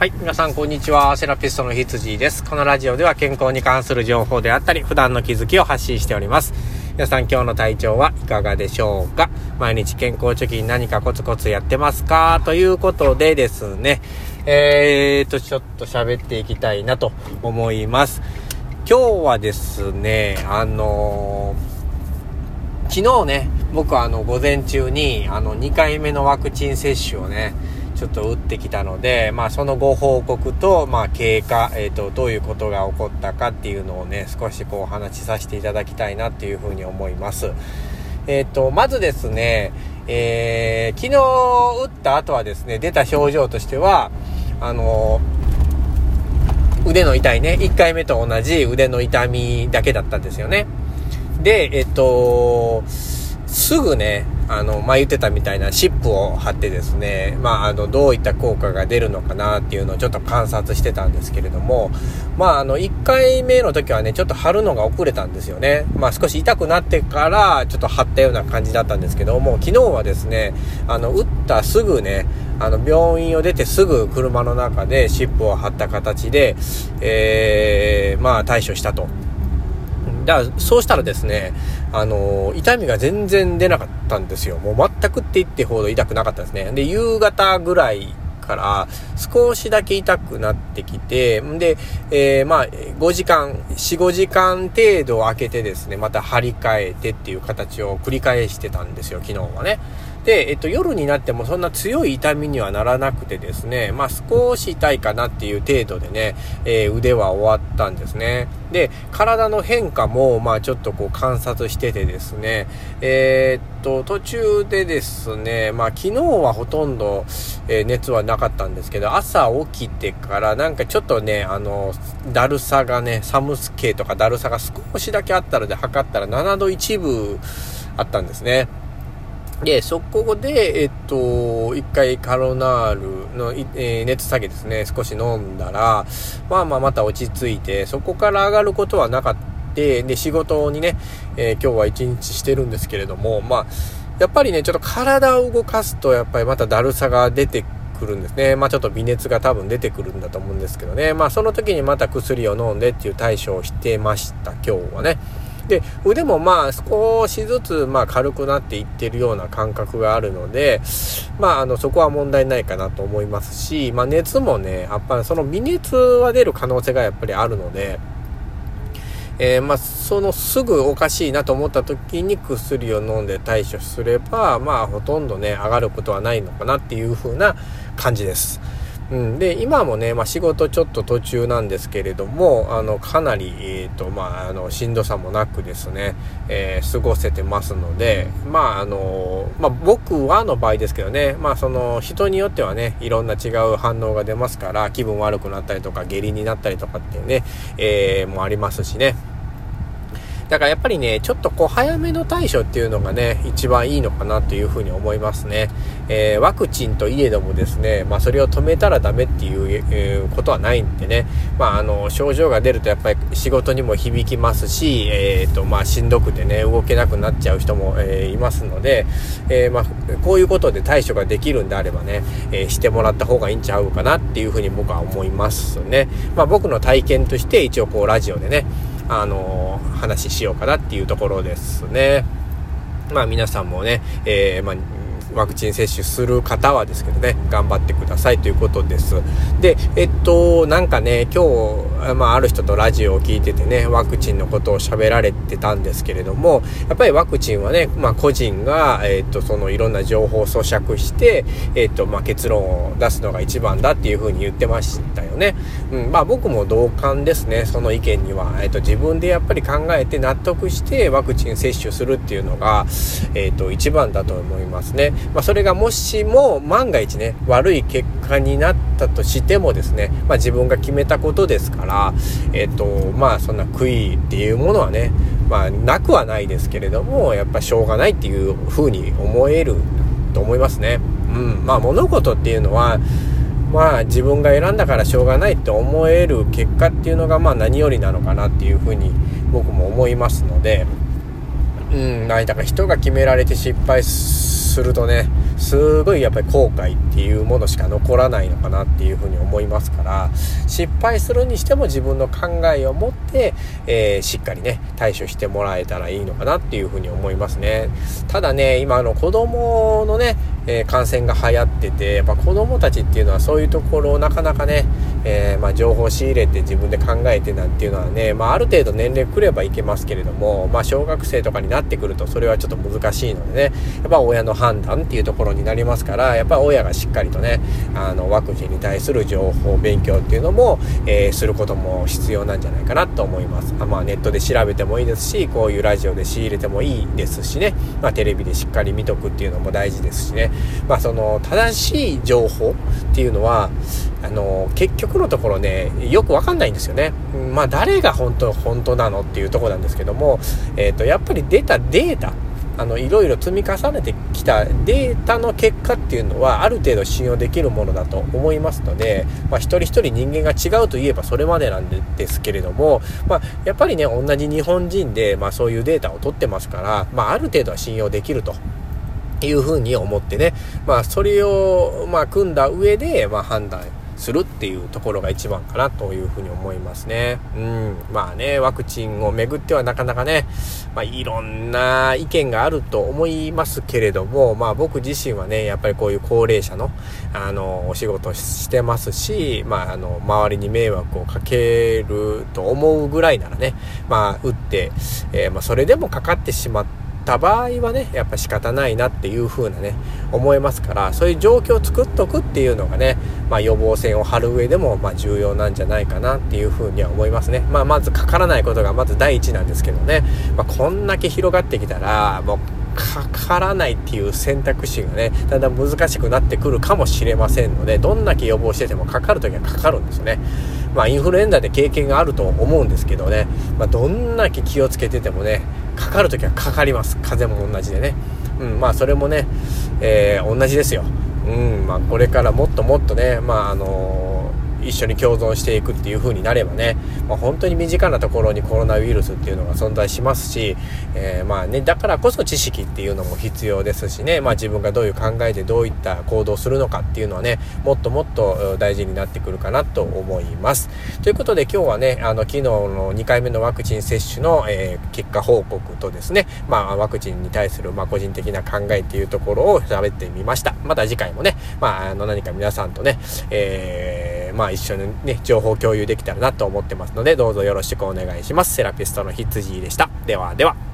はい。皆さん、こんにちは。セラピストの羊です。このラジオでは健康に関する情報であったり、普段の気づきを発信しております。皆さん、今日の体調はいかがでしょうか？毎日健康貯金何かコツコツやってますか？ということでですね、えーと、ちょっと喋っていきたいなと思います。今日はですね、あのー、昨日ね、僕はあの、午前中に、あの、2回目のワクチン接種をね、ちょっと打ってきたので、まあ、そのご報告と、まあ、経過、えっ、ー、と、どういうことが起こったかっていうのをね、少しこうお話しさせていただきたいなっていうふうに思います。えっ、ー、と、まずですね、えー、昨日打った後はですね、出た症状としては、あの腕の痛いね、1回目と同じ腕の痛みだけだったんですよね。で、えっと、すぐね、あの、まあ、言ってたみたいなシップを貼ってですね、まあ、あの、どういった効果が出るのかなっていうのをちょっと観察してたんですけれども、まあ、あの、1回目の時はね、ちょっと貼るのが遅れたんですよね。まあ、少し痛くなってから、ちょっと貼ったような感じだったんですけども、昨日はですね、あの、打ったすぐね、あの、病院を出てすぐ車の中でシップを貼った形で、えー、まあ、対処したと。だからそうしたらですね、あの、痛みが全然出なかったんですよ。もう全くって言ってほど痛くなかったですね。で、夕方ぐらいから少しだけ痛くなってきて、んで、えー、まあ、5時間、4、5時間程度空けてですね、また張り替えてっていう形を繰り返してたんですよ、昨日はね。で、えっと、夜になってもそんな強い痛みにはならなくてですね、まあ、少し痛いかなっていう程度でね、えー、腕は終わったんですね。で、体の変化も、まあ、ちょっとこう観察しててですね、えー、っと、途中でですね、まあ、昨日はほとんど、えー、熱はなかったんですけど、朝起きてからなんかちょっとね、あの、だるさがね、寒スケとかだるさが少しだけあったので測ったら7度1分あったんですね。で、そこで、えっと、一回カロナールの、えー、熱下げですね、少し飲んだら、まあまあまた落ち着いて、そこから上がることはなかった。で、仕事にね、えー、今日は一日してるんですけれども、まあ、やっぱりね、ちょっと体を動かすと、やっぱりまただるさが出てくるんですね。まあちょっと微熱が多分出てくるんだと思うんですけどね。まあその時にまた薬を飲んでっていう対処をしてました、今日はね。で、腕もまあ少しずつまあ軽くなっていってるような感覚があるので、まああのそこは問題ないかなと思いますし、まあ熱もね、やっぱりその微熱は出る可能性がやっぱりあるので、えー、まあ、そのすぐおかしいなと思った時に薬を飲んで対処すれば、まあ、ほとんどね、上がることはないのかなっていう風な感じです。うん、で、今もね、まあ、仕事ちょっと途中なんですけれども、あの、かなり、え、ー、と、まあ、あの、しんどさもなくですね、えー、過ごせてますので、まあ、あの、まあ、僕はの場合ですけどね、まあ、その、人によってはね、いろんな違う反応が出ますから、気分悪くなったりとか、下痢になったりとかっていうね、えー、もありますしね、だからやっぱりね、ちょっとこう早めの対処っていうのがね、一番いいのかなというふうに思いますね。えー、ワクチンといえどもですね、まあそれを止めたらダメっていう、えー、ことはないんでね、まああの、症状が出るとやっぱり仕事にも響きますし、えっ、ー、と、まあしんどくてね、動けなくなっちゃう人も、えいますので、えまあこういうことで対処ができるんであればね、えしてもらった方がいいんちゃうかなっていうふうに僕は思いますね。まあ僕の体験として一応こうラジオでね、あの話しようかなっていうところですね。まあ皆さんもね、えー、まあワクチン接種する方はですけどね、頑張ってくださいということです。で、えっと、なんかね、今日、まあ、ある人とラジオを聞いててね、ワクチンのことを喋られてたんですけれども、やっぱりワクチンはね、まあ、個人が、えっと、そのいろんな情報を咀嚼して、えっと、まあ、結論を出すのが一番だっていうふうに言ってましたよね。うん、まあ、僕も同感ですね、その意見には。えっと、自分でやっぱり考えて納得してワクチン接種するっていうのが、えっと、一番だと思いますね。まあ、それがもしも万が一ね、悪い結果になったとしてもですね、まあ、自分が決めたことですから、えっ、と、まあそんな悔いっていうものはね、まあなくはないですけれども、やっぱしょうがないっていう風に思えると思いますね。うん。まあ物事っていうのは、まあ自分が選んだからしょうがないって思える結果っていうのがまあ何よりなのかなっていうふうに僕も思いますので、うん、なんだから人が決められて失敗するとね、すごいやっぱり後悔っていうものしか残らないのかなっていうふうに思いますから失敗するにしても自分の考えを持って、えー、しっかりね対処してもらえたらいいのかなっていうふうに思いますね。ただね今あの子供のねえー、感染が流行っててやっぱ子供たちっていうのはそういうところをなかなかね、えー、まあ、情報仕入れて自分で考えてなんていうのはね、まあ、ある程度年齢くればいけますけれども、まあ、小学生とかになってくるとそれはちょっと難しいのでね。やっぱ親の判断っていうところになりますからやっぱ親がしっかりとねあのワクチンに対する情報勉強っていうのも、えー、することも必要なんじゃないかなと思います。あ、まあ、ネットで調べてもいいですしこういうラジオで仕入れてもいいですしね、まあ、テレビでしっかり見とくっていうのも大事ですしね。まあ、その正しい情報っていうのはあの結局のところねよくわかんないんですよね。まあ誰が本当本当なのっていうとこなんですけども、えーと、やっぱり出たデータあのいろいろ積み重ねてきたデータの結果っていうのはある程度信用できるものだと思いますので、まあ、一人一人人間が違うといえばそれまでなんですけれども、まあ、やっぱりね同じ日本人で、まあ、そういうデータを取ってますから、まあ、ある程度は信用できるというふうに思ってね、まあ、それを、まあ、組んだ上で、まあ、判断するっていうところが一番かなというふうに思いますね。うん。まあね、ワクチンをめぐってはなかなかね、まあいろんな意見があると思いますけれども、まあ僕自身はね、やっぱりこういう高齢者の、あの、お仕事してますし、まああの、周りに迷惑をかけると思うぐらいならね、まあ打って、えー、まあそれでもかかってしまって、た場合はねやっぱ仕方ないなっていう風なね思いますからそういう状況を作っとくっていうのがね、まあ、予防線を張る上でもま重要なんじゃないかなっていう風には思いますね、まあ、まずかからないことがまず第一なんですけどね、まあ、こんだけ広がってきたらもうかからないっていう選択肢がねだんだん難しくなってくるかもしれませんのでどんだけ予防しててもかかる時はかかるんですよね。まあインフルエンザで経験があると思うんですけどね、まあ、どんだけ気をつけててもねかかるときはかかります。風邪も同じでね。うんまあそれもね、えー、同じですよ。うんまあこれからもっともっとねまああのー一緒に共存していくっていう風になればね、まあ、本当に身近なところにコロナウイルスっていうのが存在しますし、えー、まあね、だからこそ知識っていうのも必要ですしね、まあ、自分がどういう考えでどういった行動するのかっていうのはね、もっともっと大事になってくるかなと思います。ということで今日はね、あの、昨日の2回目のワクチン接種の、えー、結果報告とですね、まあ、ワクチンに対する、ま、個人的な考えっていうところを喋ってみました。また次回もね、まあ、あの、何か皆さんとね、えーまあ一緒にね、情報共有できたらなと思ってますので、どうぞよろしくお願いします。セラピストの羊でした。ではでは。